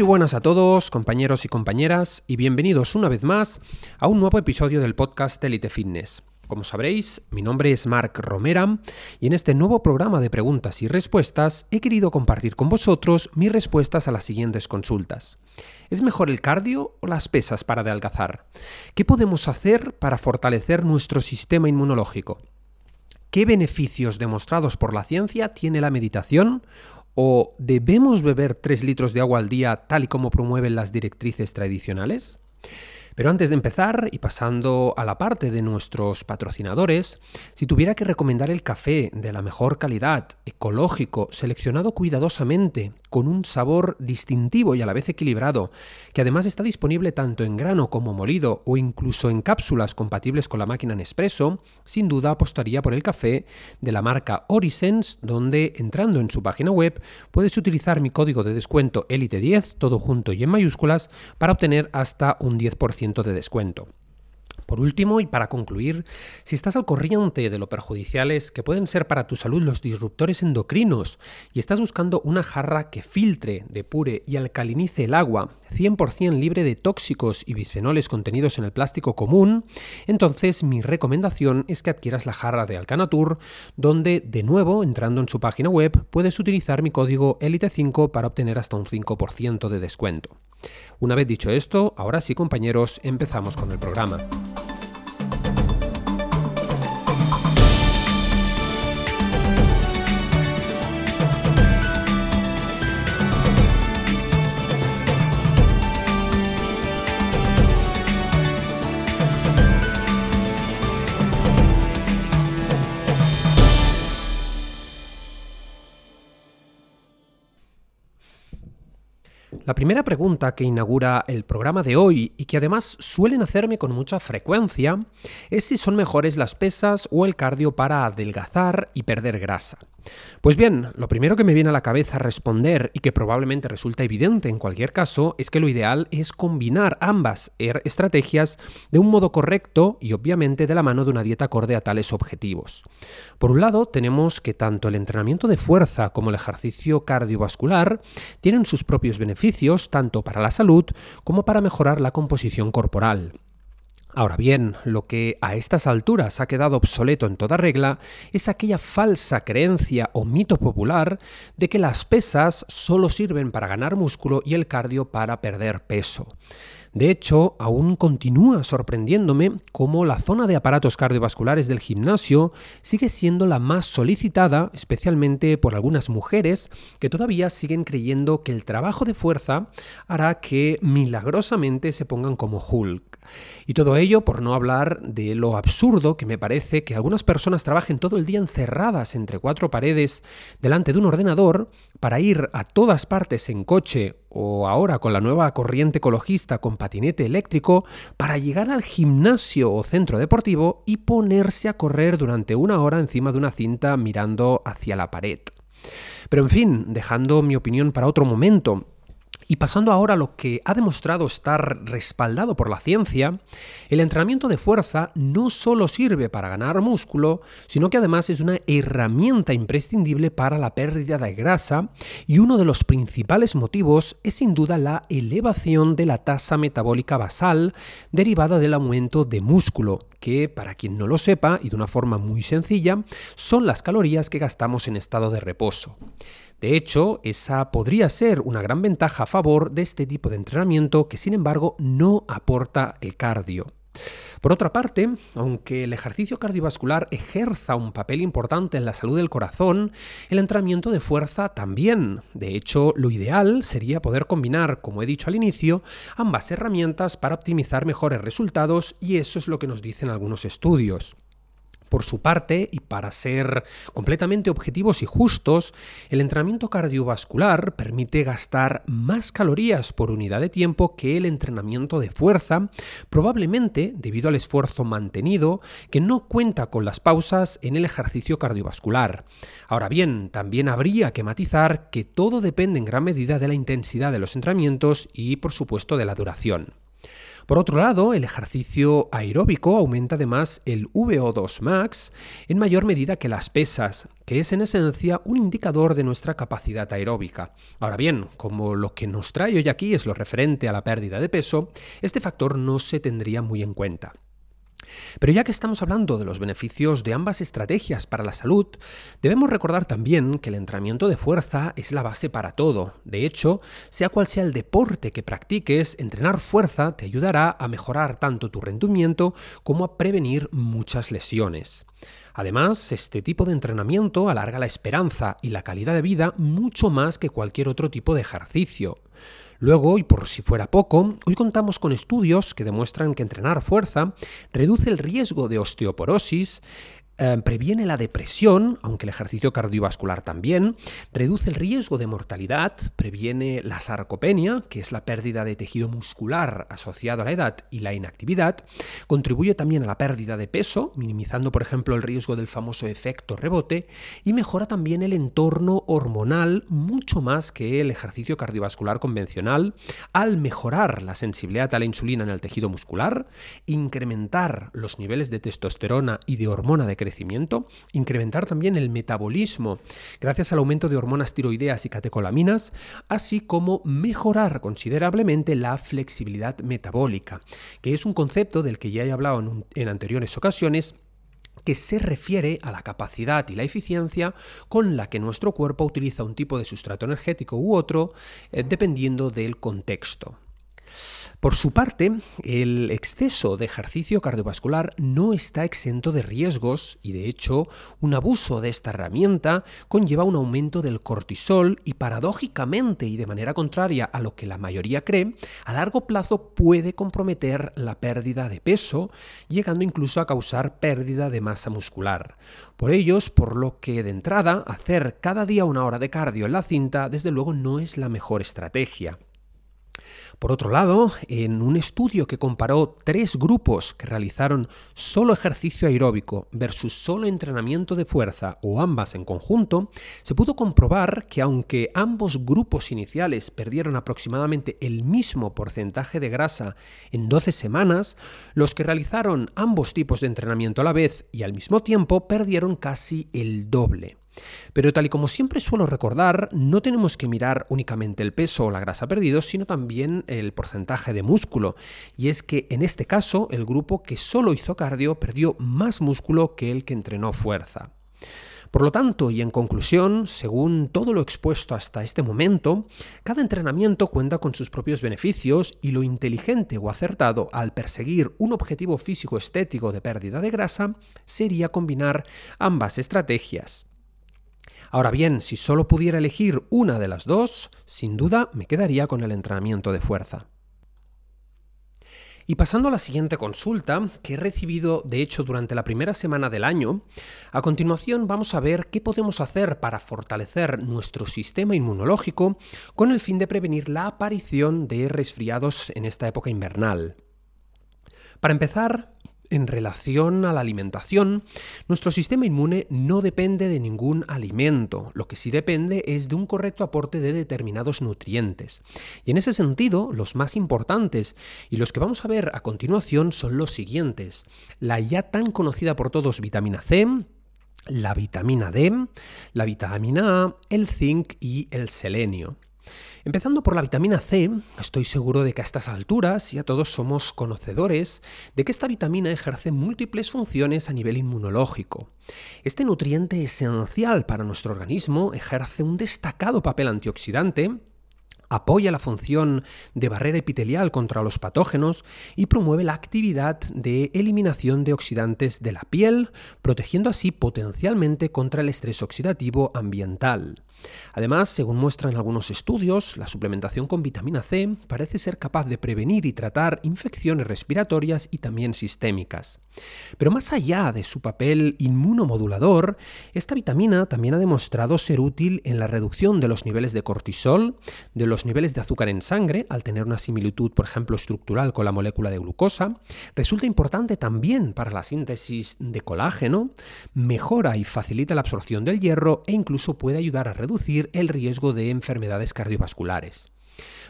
Muy buenas a todos, compañeros y compañeras, y bienvenidos una vez más a un nuevo episodio del podcast Elite Fitness. Como sabréis, mi nombre es Marc Romera y en este nuevo programa de preguntas y respuestas he querido compartir con vosotros mis respuestas a las siguientes consultas. ¿Es mejor el cardio o las pesas para adelgazar? ¿Qué podemos hacer para fortalecer nuestro sistema inmunológico? ¿Qué beneficios demostrados por la ciencia tiene la meditación? ¿O debemos beber 3 litros de agua al día tal y como promueven las directrices tradicionales? Pero antes de empezar y pasando a la parte de nuestros patrocinadores, si tuviera que recomendar el café de la mejor calidad, ecológico, seleccionado cuidadosamente, con un sabor distintivo y a la vez equilibrado, que además está disponible tanto en grano como molido o incluso en cápsulas compatibles con la máquina Nespresso, sin duda apostaría por el café de la marca Orisense, donde entrando en su página web puedes utilizar mi código de descuento ELITE10, todo junto y en mayúsculas, para obtener hasta un 10% de descuento. Por último, y para concluir, si estás al corriente de lo perjudiciales que pueden ser para tu salud los disruptores endocrinos y estás buscando una jarra que filtre, depure y alcalinice el agua 100% libre de tóxicos y bisfenoles contenidos en el plástico común, entonces mi recomendación es que adquieras la jarra de Alcanatur, donde de nuevo, entrando en su página web, puedes utilizar mi código ELITE5 para obtener hasta un 5% de descuento. Una vez dicho esto, ahora sí compañeros, empezamos con el programa. La primera pregunta que inaugura el programa de hoy y que además suelen hacerme con mucha frecuencia es si son mejores las pesas o el cardio para adelgazar y perder grasa. Pues bien, lo primero que me viene a la cabeza responder y que probablemente resulta evidente en cualquier caso es que lo ideal es combinar ambas er, estrategias de un modo correcto y obviamente de la mano de una dieta acorde a tales objetivos. Por un lado, tenemos que tanto el entrenamiento de fuerza como el ejercicio cardiovascular tienen sus propios beneficios tanto para la salud como para mejorar la composición corporal. Ahora bien, lo que a estas alturas ha quedado obsoleto en toda regla es aquella falsa creencia o mito popular de que las pesas solo sirven para ganar músculo y el cardio para perder peso. De hecho, aún continúa sorprendiéndome cómo la zona de aparatos cardiovasculares del gimnasio sigue siendo la más solicitada, especialmente por algunas mujeres que todavía siguen creyendo que el trabajo de fuerza hará que milagrosamente se pongan como Hulk. Y todo ello por no hablar de lo absurdo que me parece que algunas personas trabajen todo el día encerradas entre cuatro paredes delante de un ordenador para ir a todas partes en coche o ahora con la nueva corriente ecologista con patinete eléctrico para llegar al gimnasio o centro deportivo y ponerse a correr durante una hora encima de una cinta mirando hacia la pared. Pero en fin, dejando mi opinión para otro momento, y pasando ahora a lo que ha demostrado estar respaldado por la ciencia, el entrenamiento de fuerza no solo sirve para ganar músculo, sino que además es una herramienta imprescindible para la pérdida de grasa y uno de los principales motivos es sin duda la elevación de la tasa metabólica basal derivada del aumento de músculo, que para quien no lo sepa y de una forma muy sencilla, son las calorías que gastamos en estado de reposo. De hecho, esa podría ser una gran ventaja a favor de este tipo de entrenamiento que sin embargo no aporta el cardio. Por otra parte, aunque el ejercicio cardiovascular ejerza un papel importante en la salud del corazón, el entrenamiento de fuerza también. De hecho, lo ideal sería poder combinar, como he dicho al inicio, ambas herramientas para optimizar mejores resultados y eso es lo que nos dicen algunos estudios. Por su parte, y para ser completamente objetivos y justos, el entrenamiento cardiovascular permite gastar más calorías por unidad de tiempo que el entrenamiento de fuerza, probablemente debido al esfuerzo mantenido que no cuenta con las pausas en el ejercicio cardiovascular. Ahora bien, también habría que matizar que todo depende en gran medida de la intensidad de los entrenamientos y, por supuesto, de la duración. Por otro lado, el ejercicio aeróbico aumenta además el VO2 max en mayor medida que las pesas, que es en esencia un indicador de nuestra capacidad aeróbica. Ahora bien, como lo que nos trae hoy aquí es lo referente a la pérdida de peso, este factor no se tendría muy en cuenta. Pero ya que estamos hablando de los beneficios de ambas estrategias para la salud, debemos recordar también que el entrenamiento de fuerza es la base para todo. De hecho, sea cual sea el deporte que practiques, entrenar fuerza te ayudará a mejorar tanto tu rendimiento como a prevenir muchas lesiones. Además, este tipo de entrenamiento alarga la esperanza y la calidad de vida mucho más que cualquier otro tipo de ejercicio. Luego, y por si fuera poco, hoy contamos con estudios que demuestran que entrenar fuerza reduce el riesgo de osteoporosis, eh, previene la depresión, aunque el ejercicio cardiovascular también, reduce el riesgo de mortalidad, previene la sarcopenia, que es la pérdida de tejido muscular asociado a la edad y la inactividad, contribuye también a la pérdida de peso, minimizando por ejemplo el riesgo del famoso efecto rebote, y mejora también el entorno hormonal mucho más que el ejercicio cardiovascular convencional, al mejorar la sensibilidad a la insulina en el tejido muscular, incrementar los niveles de testosterona y de hormona de crecimiento, incrementar también el metabolismo gracias al aumento de hormonas tiroideas y catecolaminas, así como mejorar considerablemente la flexibilidad metabólica, que es un concepto del que ya he hablado en, anteriores ocasiones que se refiere a la capacidad y la eficiencia con la que nuestro cuerpo utiliza un tipo de sustrato energético u otro, eh, dependiendo del contexto. Por su parte, el exceso de ejercicio cardiovascular no está exento de riesgos y de hecho un abuso de esta herramienta conlleva un aumento del cortisol y paradójicamente y de manera contraria a lo que la mayoría cree, a largo plazo puede comprometer la pérdida de peso, llegando incluso a causar pérdida de masa muscular. Por ellos, por lo que de entrada hacer cada día una hora de cardio en la cinta desde luego no es la mejor estrategia. Por otro lado, en un estudio que comparó tres grupos que realizaron solo ejercicio aeróbico versus solo entrenamiento de fuerza o ambas en conjunto, se pudo comprobar que aunque ambos grupos iniciales perdieron aproximadamente el mismo porcentaje de grasa en 12 semanas, los que realizaron ambos tipos de entrenamiento a la vez y al mismo tiempo perdieron casi el doble. Pero tal y como siempre suelo recordar, no tenemos que mirar únicamente el peso o la grasa perdidos, sino también el porcentaje de músculo. Y es que en este caso, el grupo que solo hizo cardio perdió más músculo que el que entrenó fuerza. Por lo tanto, y en conclusión, según todo lo expuesto hasta este momento, cada entrenamiento cuenta con sus propios beneficios y lo inteligente o acertado al perseguir un objetivo físico estético de pérdida de grasa sería combinar ambas estrategias. Ahora bien, si solo pudiera elegir una de las dos, sin duda me quedaría con el entrenamiento de fuerza. Y pasando a la siguiente consulta, que he recibido de hecho durante la primera semana del año, a continuación vamos a ver qué podemos hacer para fortalecer nuestro sistema inmunológico con el fin de prevenir la aparición de resfriados en esta época invernal. Para empezar, en relación a la alimentación, nuestro sistema inmune no depende de ningún alimento, lo que sí depende es de un correcto aporte de determinados nutrientes. Y en ese sentido, los más importantes y los que vamos a ver a continuación son los siguientes. La ya tan conocida por todos vitamina C, la vitamina D, la vitamina A, el zinc y el selenio. Empezando por la vitamina C, estoy seguro de que a estas alturas ya todos somos conocedores de que esta vitamina ejerce múltiples funciones a nivel inmunológico. Este nutriente esencial para nuestro organismo ejerce un destacado papel antioxidante apoya la función de barrera epitelial contra los patógenos y promueve la actividad de eliminación de oxidantes de la piel, protegiendo así potencialmente contra el estrés oxidativo ambiental. Además, según muestran algunos estudios, la suplementación con vitamina C parece ser capaz de prevenir y tratar infecciones respiratorias y también sistémicas. Pero más allá de su papel inmunomodulador, esta vitamina también ha demostrado ser útil en la reducción de los niveles de cortisol, de los niveles de azúcar en sangre, al tener una similitud, por ejemplo, estructural con la molécula de glucosa, resulta importante también para la síntesis de colágeno, mejora y facilita la absorción del hierro e incluso puede ayudar a reducir el riesgo de enfermedades cardiovasculares.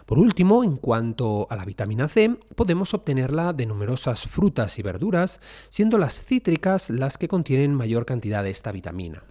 Por último, en cuanto a la vitamina C, podemos obtenerla de numerosas frutas y verduras, siendo las cítricas las que contienen mayor cantidad de esta vitamina.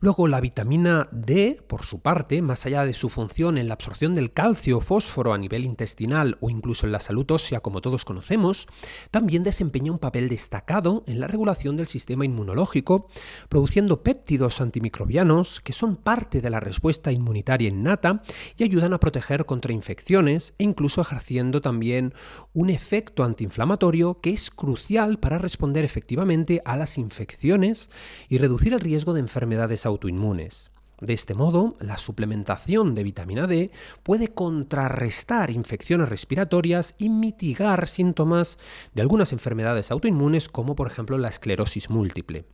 Luego la vitamina D, por su parte, más allá de su función en la absorción del calcio o fósforo a nivel intestinal o incluso en la salud ósea como todos conocemos, también desempeña un papel destacado en la regulación del sistema inmunológico, produciendo péptidos antimicrobianos que son parte de la respuesta inmunitaria innata y ayudan a proteger contra infecciones e incluso ejerciendo también un efecto antiinflamatorio que es crucial para responder efectivamente a las infecciones y reducir el riesgo de enfermedades autoinmunes. De este modo, la suplementación de vitamina D puede contrarrestar infecciones respiratorias y mitigar síntomas de algunas enfermedades autoinmunes como por ejemplo la esclerosis múltiple.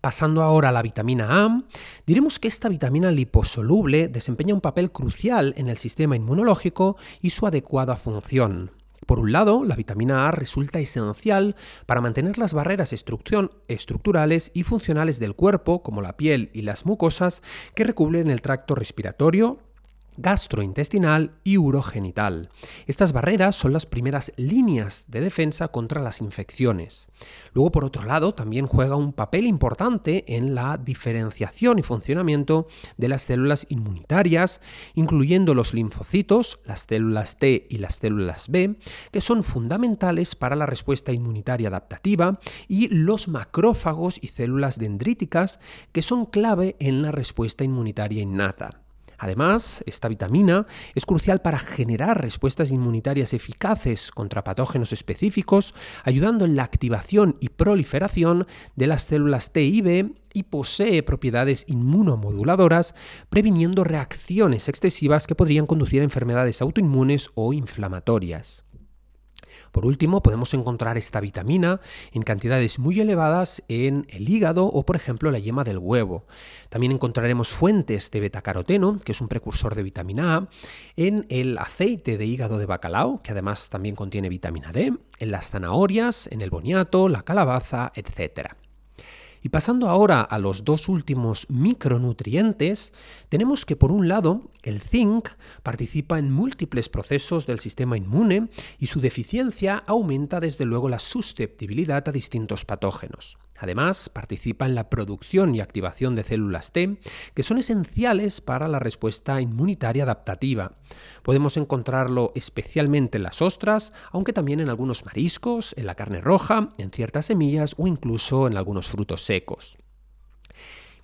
Pasando ahora a la vitamina A, diremos que esta vitamina liposoluble desempeña un papel crucial en el sistema inmunológico y su adecuada función. Por un lado, la vitamina A resulta esencial para mantener las barreras estructurales y funcionales del cuerpo, como la piel y las mucosas, que recubren el tracto respiratorio, gastrointestinal y urogenital. Estas barreras son las primeras líneas de defensa contra las infecciones. Luego, por otro lado, también juega un papel importante en la diferenciación y funcionamiento de las células inmunitarias, incluyendo los linfocitos, las células T y las células B, que son fundamentales para la respuesta inmunitaria adaptativa, y los macrófagos y células dendríticas, que son clave en la respuesta inmunitaria innata. Además, esta vitamina es crucial para generar respuestas inmunitarias eficaces contra patógenos específicos, ayudando en la activación y proliferación de las células T y B y posee propiedades inmunomoduladoras, previniendo reacciones excesivas que podrían conducir a enfermedades autoinmunes o inflamatorias. Por último, podemos encontrar esta vitamina en cantidades muy elevadas en el hígado o, por ejemplo, la yema del huevo. También encontraremos fuentes de betacaroteno, que es un precursor de vitamina A, en el aceite de hígado de bacalao, que además también contiene vitamina D, en las zanahorias, en el boniato, la calabaza, etc. Y pasando ahora a los dos últimos micronutrientes, tenemos que por un lado el zinc participa en múltiples procesos del sistema inmune y su deficiencia aumenta desde luego la susceptibilidad a distintos patógenos. Además, participa en la producción y activación de células T, que son esenciales para la respuesta inmunitaria adaptativa. Podemos encontrarlo especialmente en las ostras, aunque también en algunos mariscos, en la carne roja, en ciertas semillas o incluso en algunos frutos secos.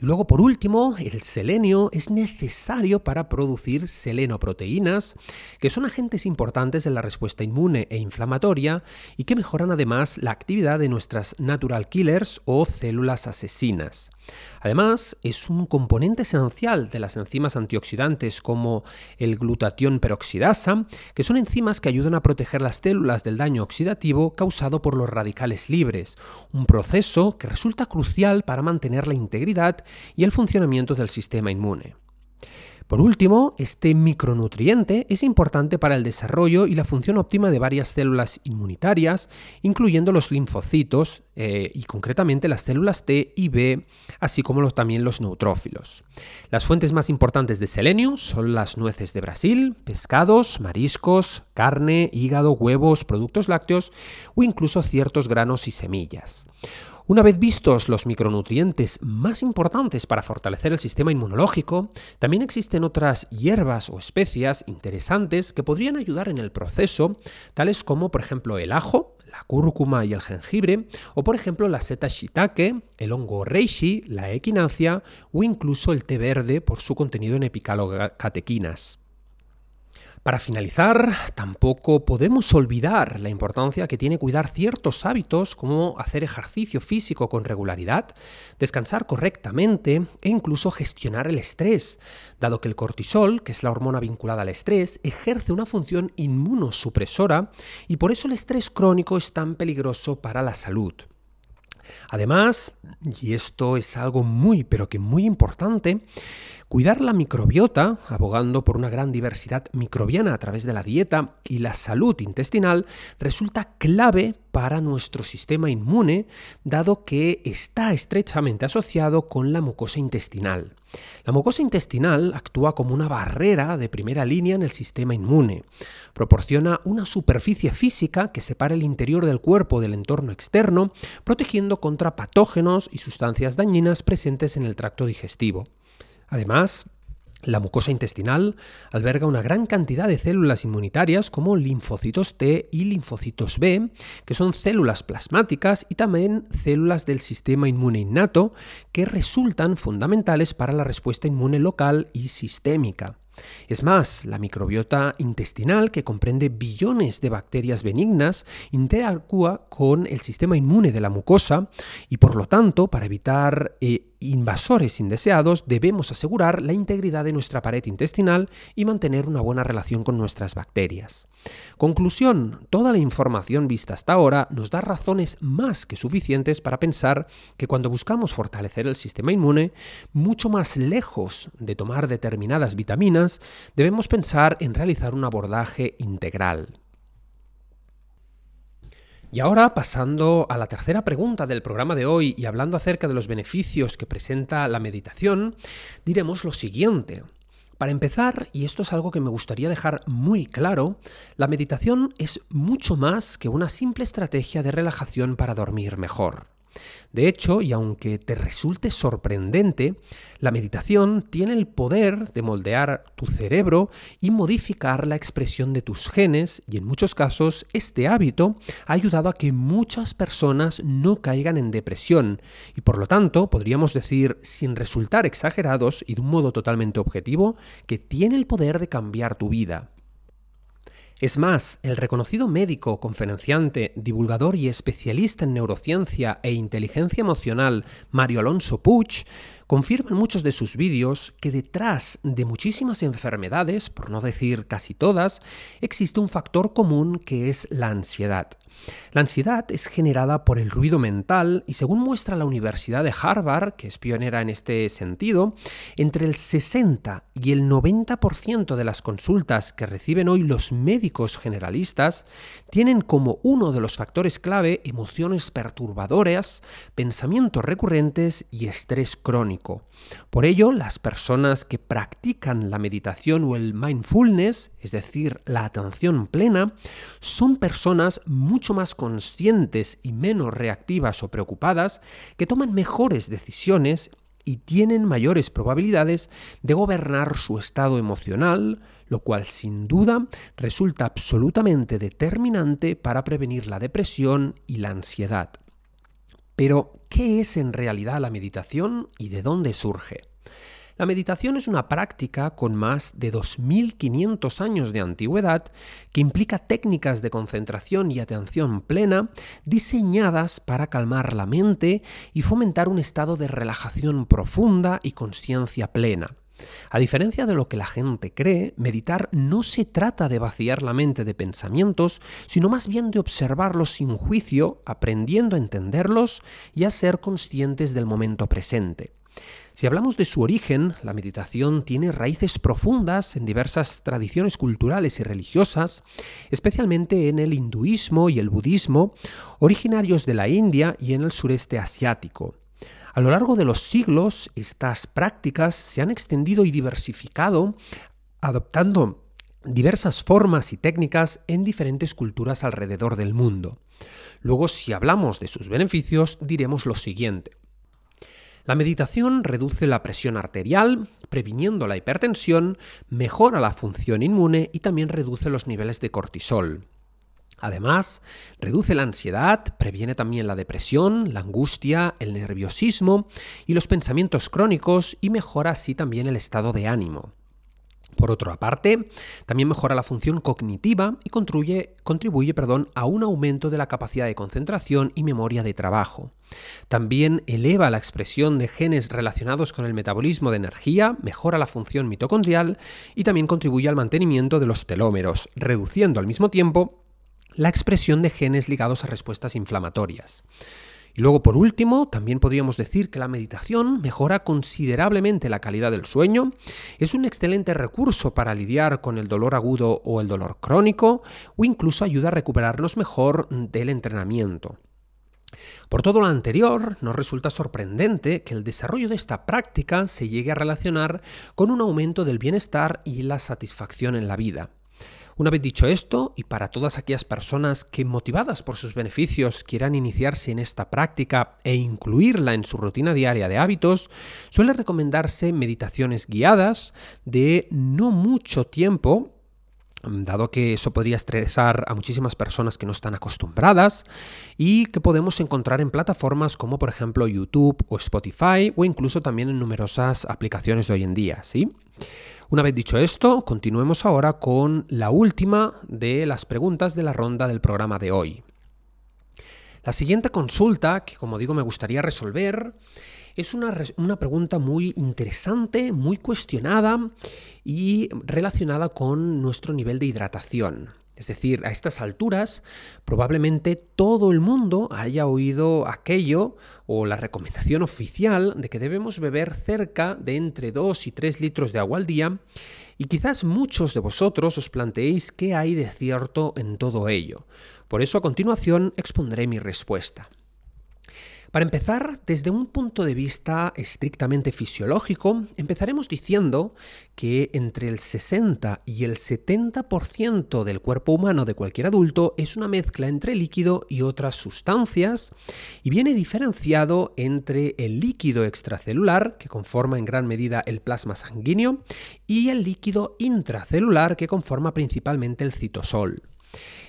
Luego, por último, el selenio es necesario para producir selenoproteínas, que son agentes importantes en la respuesta inmune e inflamatoria y que mejoran además la actividad de nuestras natural killers o células asesinas. Además, es un componente esencial de las enzimas antioxidantes como el glutatión peroxidasa, que son enzimas que ayudan a proteger las células del daño oxidativo causado por los radicales libres, un proceso que resulta crucial para mantener la integridad y el funcionamiento del sistema inmune. Por último, este micronutriente es importante para el desarrollo y la función óptima de varias células inmunitarias, incluyendo los linfocitos eh, y concretamente las células T y B, así como también los neutrófilos. Las fuentes más importantes de selenio son las nueces de Brasil, pescados, mariscos, carne, hígado, huevos, productos lácteos o incluso ciertos granos y semillas. Una vez vistos los micronutrientes más importantes para fortalecer el sistema inmunológico, también existen otras hierbas o especias interesantes que podrían ayudar en el proceso, tales como por ejemplo el ajo, la cúrcuma y el jengibre, o por ejemplo la seta shiitake, el hongo reishi, la equinacia o incluso el té verde por su contenido en epicalocatequinas. Para finalizar, tampoco podemos olvidar la importancia que tiene cuidar ciertos hábitos como hacer ejercicio físico con regularidad, descansar correctamente e incluso gestionar el estrés, dado que el cortisol, que es la hormona vinculada al estrés, ejerce una función inmunosupresora y por eso el estrés crónico es tan peligroso para la salud. Además, y esto es algo muy pero que muy importante, Cuidar la microbiota, abogando por una gran diversidad microbiana a través de la dieta y la salud intestinal, resulta clave para nuestro sistema inmune, dado que está estrechamente asociado con la mucosa intestinal. La mucosa intestinal actúa como una barrera de primera línea en el sistema inmune. Proporciona una superficie física que separa el interior del cuerpo del entorno externo, protegiendo contra patógenos y sustancias dañinas presentes en el tracto digestivo. Además, la mucosa intestinal alberga una gran cantidad de células inmunitarias como linfocitos T y linfocitos B, que son células plasmáticas y también células del sistema inmune innato, que resultan fundamentales para la respuesta inmune local y sistémica. Es más, la microbiota intestinal, que comprende billones de bacterias benignas, interactúa con el sistema inmune de la mucosa y por lo tanto, para evitar eh, invasores indeseados, debemos asegurar la integridad de nuestra pared intestinal y mantener una buena relación con nuestras bacterias. Conclusión, toda la información vista hasta ahora nos da razones más que suficientes para pensar que cuando buscamos fortalecer el sistema inmune, mucho más lejos de tomar determinadas vitaminas, debemos pensar en realizar un abordaje integral. Y ahora, pasando a la tercera pregunta del programa de hoy y hablando acerca de los beneficios que presenta la meditación, diremos lo siguiente. Para empezar, y esto es algo que me gustaría dejar muy claro, la meditación es mucho más que una simple estrategia de relajación para dormir mejor. De hecho, y aunque te resulte sorprendente, la meditación tiene el poder de moldear tu cerebro y modificar la expresión de tus genes y en muchos casos este hábito ha ayudado a que muchas personas no caigan en depresión y por lo tanto podríamos decir sin resultar exagerados y de un modo totalmente objetivo que tiene el poder de cambiar tu vida. Es más, el reconocido médico, conferenciante, divulgador y especialista en neurociencia e inteligencia emocional Mario Alonso Puig confirma en muchos de sus vídeos que detrás de muchísimas enfermedades, por no decir casi todas, existe un factor común que es la ansiedad. La ansiedad es generada por el ruido mental y según muestra la Universidad de Harvard, que es pionera en este sentido, entre el 60 y el 90% de las consultas que reciben hoy los médicos generalistas tienen como uno de los factores clave emociones perturbadoras, pensamientos recurrentes y estrés crónico. Por ello, las personas que practican la meditación o el mindfulness, es decir, la atención plena, son personas mucho más conscientes y menos reactivas o preocupadas, que toman mejores decisiones y tienen mayores probabilidades de gobernar su estado emocional, lo cual sin duda resulta absolutamente determinante para prevenir la depresión y la ansiedad. Pero, ¿qué es en realidad la meditación y de dónde surge? La meditación es una práctica con más de 2.500 años de antigüedad que implica técnicas de concentración y atención plena diseñadas para calmar la mente y fomentar un estado de relajación profunda y conciencia plena. A diferencia de lo que la gente cree, meditar no se trata de vaciar la mente de pensamientos, sino más bien de observarlos sin juicio, aprendiendo a entenderlos y a ser conscientes del momento presente. Si hablamos de su origen, la meditación tiene raíces profundas en diversas tradiciones culturales y religiosas, especialmente en el hinduismo y el budismo, originarios de la India y en el sureste asiático. A lo largo de los siglos, estas prácticas se han extendido y diversificado, adoptando diversas formas y técnicas en diferentes culturas alrededor del mundo. Luego, si hablamos de sus beneficios, diremos lo siguiente. La meditación reduce la presión arterial, previniendo la hipertensión, mejora la función inmune y también reduce los niveles de cortisol. Además, reduce la ansiedad, previene también la depresión, la angustia, el nerviosismo y los pensamientos crónicos y mejora así también el estado de ánimo. Por otra parte, también mejora la función cognitiva y contribuye, a un aumento de la capacidad de concentración y memoria de trabajo. También eleva la expresión de genes relacionados con el metabolismo de energía, mejora la función mitocondrial y también contribuye al mantenimiento de los telómeros, reduciendo al mismo tiempo la expresión de genes ligados a respuestas inflamatorias. Y luego, por último, también podríamos decir que la meditación mejora considerablemente la calidad del sueño, es un excelente recurso para lidiar con el dolor agudo o el dolor crónico, o incluso ayuda a recuperarnos mejor del entrenamiento. Por todo lo anterior, nos resulta sorprendente que el desarrollo de esta práctica se llegue a relacionar con un aumento del bienestar y la satisfacción en la vida. Una vez dicho esto, y para todas aquellas personas que motivadas por sus beneficios quieran iniciarse en esta práctica e incluirla en su rutina diaria de hábitos, suele recomendarse meditaciones guiadas de no mucho tiempo, dado que eso podría estresar a muchísimas personas que no están acostumbradas y que podemos encontrar en plataformas como por ejemplo YouTube o Spotify o incluso también en numerosas aplicaciones de hoy en día, ¿sí? Una vez dicho esto, continuemos ahora con la última de las preguntas de la ronda del programa de hoy. La siguiente consulta, que como digo me gustaría resolver, es una, una, pregunta muy interesante, muy cuestionada y relacionada con nuestro nivel de hidratación. Es decir, a estas alturas probablemente todo el mundo haya oído aquello o la recomendación oficial de que debemos beber cerca de entre 2 y 3 litros de agua al día y quizás muchos de vosotros os planteéis qué hay de cierto en todo ello. Por eso a continuación expondré mi respuesta. Para empezar, desde un punto de vista estrictamente fisiológico, empezaremos diciendo que entre el 60 y el 70% del cuerpo humano de cualquier adulto es una mezcla entre líquido y otras sustancias y viene diferenciado entre el líquido extracelular, que conforma en gran medida el plasma sanguíneo, y el líquido intracelular, que conforma principalmente el citosol.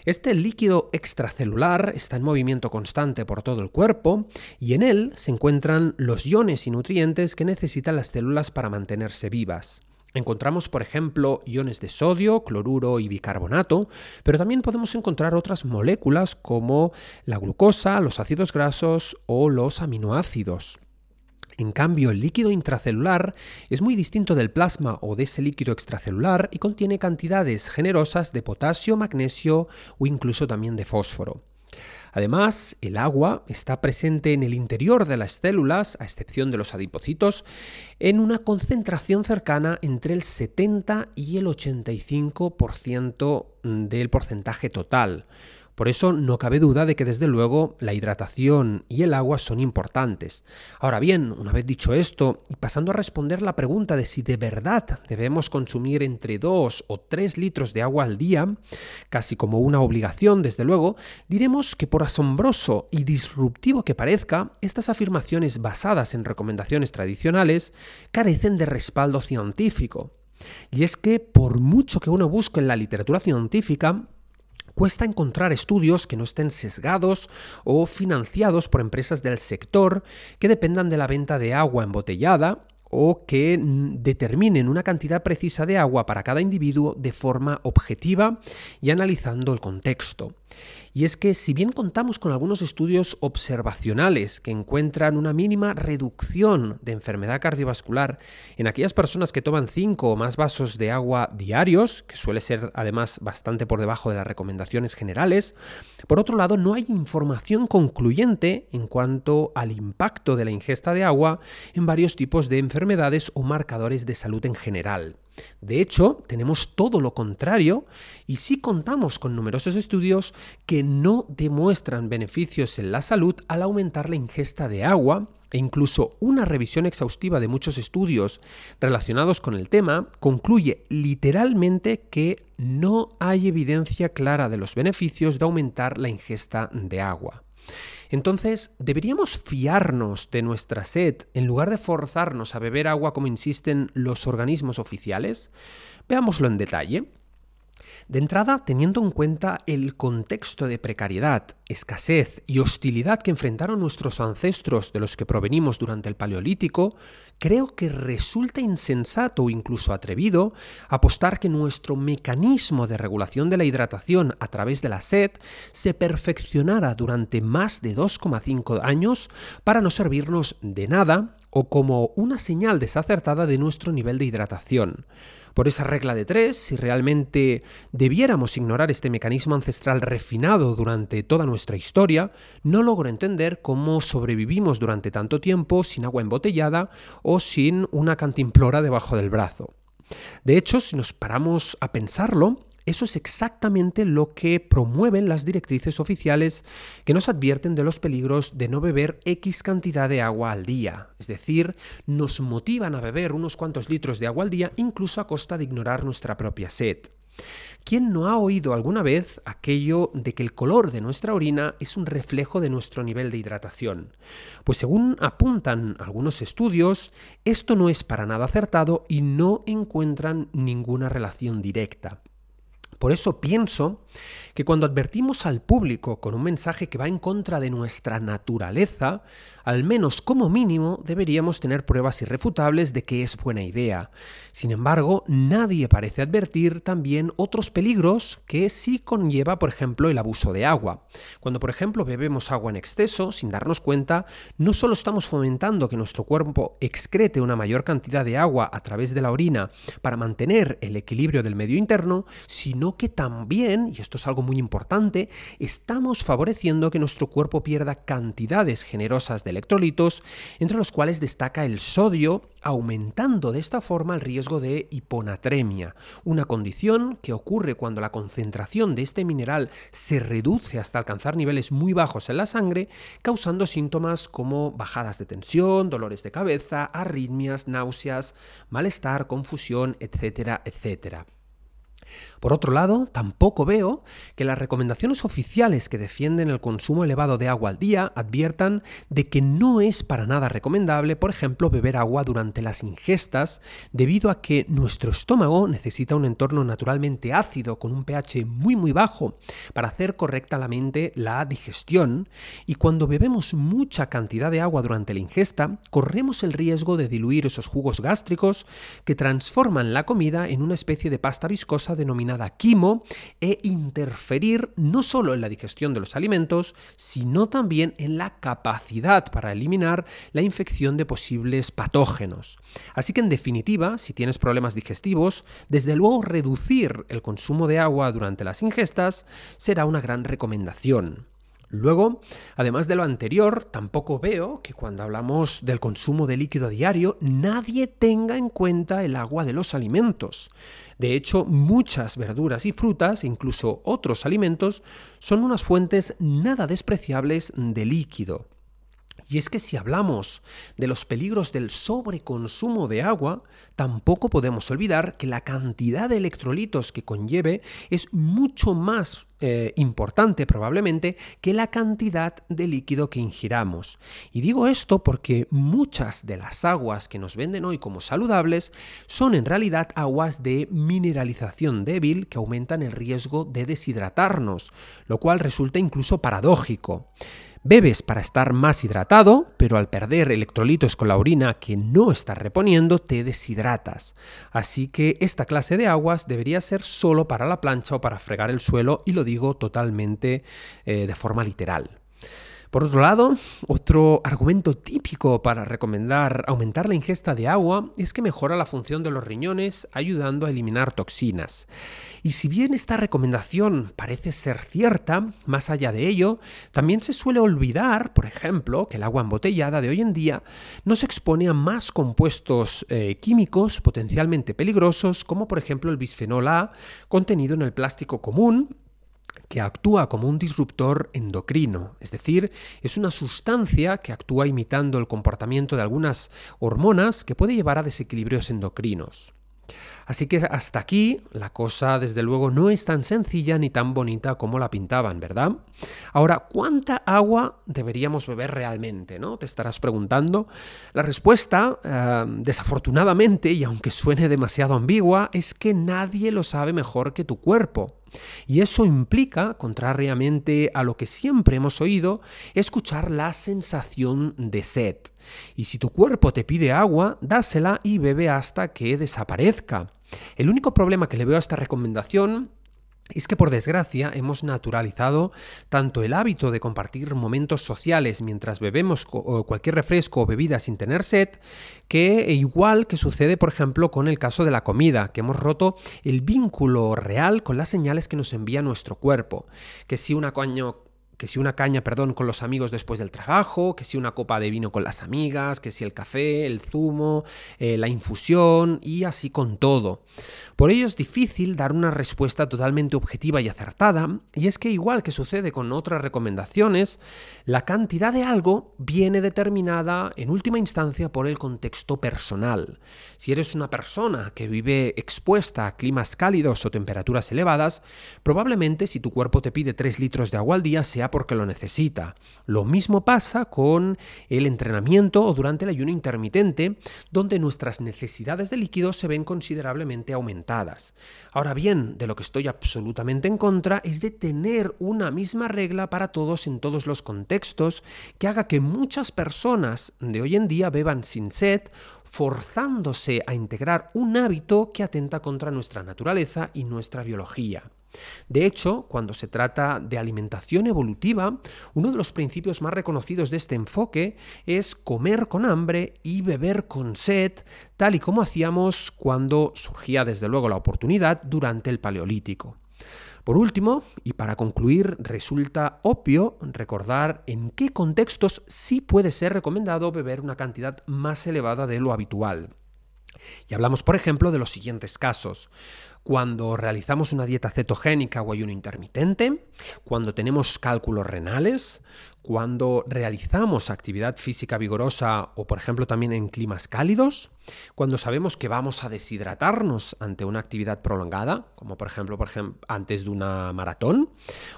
Este líquido extracelular está en movimiento constante por todo el cuerpo y en él se encuentran los iones y nutrientes que necesitan las células para mantenerse vivas. Encontramos, por ejemplo, iones de sodio, cloruro y bicarbonato, pero también podemos encontrar otras moléculas como la glucosa, los ácidos grasos o los aminoácidos. En cambio, el líquido intracelular es muy distinto del plasma o de ese líquido extracelular y contiene cantidades generosas de potasio, magnesio o incluso también de fósforo. Además, el agua está presente en el interior de las células, a excepción de los adipocitos, en una concentración cercana entre el 70 y el 85% del porcentaje total. Por eso no cabe duda de que desde luego la hidratación y el agua son importantes. Ahora bien, una vez dicho esto, y pasando a responder la pregunta de si de verdad debemos consumir entre 2 o 3 litros de agua al día, casi como una obligación desde luego, diremos que por asombroso y disruptivo que parezca, estas afirmaciones basadas en recomendaciones tradicionales carecen de respaldo científico. Y es que por mucho que uno busque en la literatura científica, cuesta encontrar estudios que no estén sesgados o financiados por empresas del sector que dependan de la venta de agua embotellada o que determinen una cantidad precisa de agua para cada individuo de forma objetiva y analizando el contexto. Y es que si bien contamos con algunos estudios observacionales que encuentran una mínima reducción de enfermedad cardiovascular en aquellas personas que toman 5 o más vasos de agua diarios, que suele ser además bastante por debajo de las recomendaciones generales, por otro lado no hay información concluyente en cuanto al impacto de la ingesta de agua en varios tipos de enfermedades o marcadores de salud en general. De hecho, tenemos todo lo contrario y sí contamos con numerosos estudios que no demuestran beneficios en la salud al aumentar la ingesta de agua e incluso una revisión exhaustiva de muchos estudios relacionados con el tema concluye literalmente que no hay evidencia clara de los beneficios de aumentar la ingesta de agua. Entonces, ¿deberíamos fiarnos de nuestra sed en lugar de forzarnos a beber agua como insisten los organismos oficiales? Veámoslo en detalle. De entrada, teniendo en cuenta el contexto de precariedad, escasez y hostilidad que enfrentaron nuestros ancestros de los que provenimos durante el Paleolítico, creo que resulta insensato o incluso atrevido apostar que nuestro mecanismo de regulación de la hidratación a través de la sed se perfeccionara durante más de 2,5 años para no servirnos de nada o como una señal desacertada de nuestro nivel de hidratación. Por esa regla de tres, si realmente debiéramos ignorar este mecanismo ancestral refinado durante toda nuestra historia, no logro entender cómo sobrevivimos durante tanto tiempo sin agua embotellada o sin una cantimplora debajo del brazo. De hecho, si nos paramos a pensarlo, eso es exactamente lo que promueven las directrices oficiales que nos advierten de los peligros de no beber X cantidad de agua al día. Es decir, nos motivan a beber unos cuantos litros de agua al día incluso a costa de ignorar nuestra propia sed. ¿Quién no ha oído alguna vez aquello de que el color de nuestra orina es un reflejo de nuestro nivel de hidratación? Pues según apuntan algunos estudios, esto no es para nada acertado y no encuentran ninguna relación directa. Por eso pienso que cuando advertimos al público con un mensaje que va en contra de nuestra naturaleza, al menos como mínimo deberíamos tener pruebas irrefutables de que es buena idea. Sin embargo, nadie parece advertir también otros peligros que sí conlleva, por ejemplo, el abuso de agua. Cuando, por ejemplo, bebemos agua en exceso, sin darnos cuenta, no solo estamos fomentando que nuestro cuerpo excrete una mayor cantidad de agua a través de la orina para mantener el equilibrio del medio interno, sino que también, y esto es algo muy importante, estamos favoreciendo que nuestro cuerpo pierda cantidades generosas de electrolitos, entre los cuales destaca el sodio, aumentando de esta forma el riesgo de hiponatremia, una condición que ocurre cuando la concentración de este mineral se reduce hasta alcanzar niveles muy bajos en la sangre, causando síntomas como bajadas de tensión, dolores de cabeza, arritmias, náuseas, malestar, confusión, etcétera, etcétera. Por otro lado, tampoco veo que las recomendaciones oficiales que defienden el consumo elevado de agua al día adviertan de que no es para nada recomendable, por ejemplo, beber agua durante las ingestas, debido a que nuestro estómago necesita un entorno naturalmente ácido con un pH muy muy bajo para hacer correctamente la digestión, y cuando bebemos mucha cantidad de agua durante la ingesta, corremos el riesgo de diluir esos jugos gástricos que transforman la comida en una especie de pasta viscosa denominada quimo e interferir no solo en la digestión de los alimentos, sino también en la capacidad para eliminar la infección de posibles patógenos. Así que en definitiva, si tienes problemas digestivos, desde luego reducir el consumo de agua durante las ingestas será una gran recomendación. Luego, además de lo anterior, tampoco veo que cuando hablamos del consumo de líquido diario nadie tenga en cuenta el agua de los alimentos. De hecho, muchas verduras y frutas, incluso otros alimentos, son unas fuentes nada despreciables de líquido. Y es que si hablamos de los peligros del sobreconsumo de agua, tampoco podemos olvidar que la cantidad de electrolitos que conlleve es mucho más eh, importante probablemente que la cantidad de líquido que ingiramos. Y digo esto porque muchas de las aguas que nos venden hoy como saludables son en realidad aguas de mineralización débil que aumentan el riesgo de deshidratarnos, lo cual resulta incluso paradójico. Bebes para estar más hidratado, pero al perder electrolitos con la orina que no estás reponiendo, te deshidratas. Así que esta clase de aguas debería ser solo para la plancha o para fregar el suelo, y lo digo totalmente eh, de forma literal. Por otro lado, otro argumento típico para recomendar aumentar la ingesta de agua es que mejora la función de los riñones ayudando a eliminar toxinas. Y si bien esta recomendación parece ser cierta, más allá de ello, también se suele olvidar, por ejemplo, que el agua embotellada de hoy en día no se expone a más compuestos eh, químicos potencialmente peligrosos, como por ejemplo el bisfenol A contenido en el plástico común que actúa como un disruptor endocrino, es decir, es una sustancia que actúa imitando el comportamiento de algunas hormonas que puede llevar a desequilibrios endocrinos. Así que hasta aquí la cosa desde luego no es tan sencilla ni tan bonita como la pintaban, ¿verdad? Ahora, ¿cuánta agua deberíamos beber realmente? ¿no? Te estarás preguntando. La respuesta, eh, desafortunadamente, y aunque suene demasiado ambigua, es que nadie lo sabe mejor que tu cuerpo. Y eso implica, contrariamente a lo que siempre hemos oído, escuchar la sensación de sed. Y si tu cuerpo te pide agua, dásela y bebe hasta que desaparezca. El único problema que le veo a esta recomendación es que por desgracia hemos naturalizado tanto el hábito de compartir momentos sociales mientras bebemos cualquier refresco o bebida sin tener sed, que igual que sucede por ejemplo con el caso de la comida, que hemos roto el vínculo real con las señales que nos envía nuestro cuerpo, que si una coño que si una caña, perdón, con los amigos después del trabajo, que si una copa de vino con las amigas, que si el café, el zumo, eh, la infusión y así con todo. Por ello es difícil dar una respuesta totalmente objetiva y acertada, y es que igual que sucede con otras recomendaciones, la cantidad de algo viene determinada en última instancia por el contexto personal. Si eres una persona que vive expuesta a climas cálidos o temperaturas elevadas, probablemente si tu cuerpo te pide 3 litros de agua al día porque lo necesita. Lo mismo pasa con el entrenamiento o durante el ayuno intermitente, donde nuestras necesidades de líquidos se ven considerablemente aumentadas. Ahora bien, de lo que estoy absolutamente en contra es de tener una misma regla para todos en todos los contextos que haga que muchas personas de hoy en día beban sin sed, forzándose a integrar un hábito que atenta contra nuestra naturaleza y nuestra biología. De hecho, cuando se trata de alimentación evolutiva, uno de los principios más reconocidos de este enfoque es comer con hambre y beber con sed, tal y como hacíamos cuando surgía desde luego la oportunidad durante el Paleolítico. Por último, y para concluir, resulta obvio recordar en qué contextos sí puede ser recomendado beber una cantidad más elevada de lo habitual. Y hablamos, por ejemplo, de los siguientes casos. Cuando realizamos una dieta cetogénica o ayuno intermitente, cuando tenemos cálculos renales, cuando realizamos actividad física vigorosa o, por ejemplo, también en climas cálidos, cuando sabemos que vamos a deshidratarnos ante una actividad prolongada, como por ejemplo, por ejemplo antes de una maratón,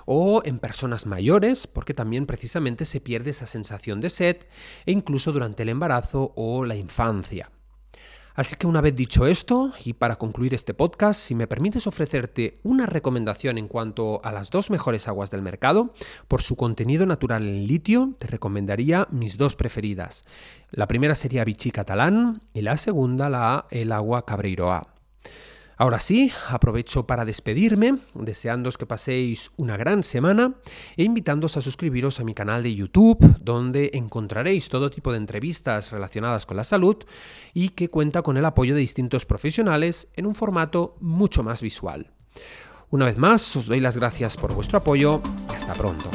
o en personas mayores, porque también precisamente se pierde esa sensación de sed, e incluso durante el embarazo o la infancia. Así que una vez dicho esto, y para concluir este podcast, si me permites ofrecerte una recomendación en cuanto a las dos mejores aguas del mercado, por su contenido natural en litio, te recomendaría mis dos preferidas. La primera sería Vichy Catalán y la segunda la el agua Cabreiroa. Ahora sí, aprovecho para despedirme, deseándoos que paséis una gran semana e invitándoos a suscribiros a mi canal de YouTube, donde encontraréis todo tipo de entrevistas relacionadas con la salud y que cuenta con el apoyo de distintos profesionales en un formato mucho más visual. Una vez más, os doy las gracias por vuestro apoyo y hasta pronto.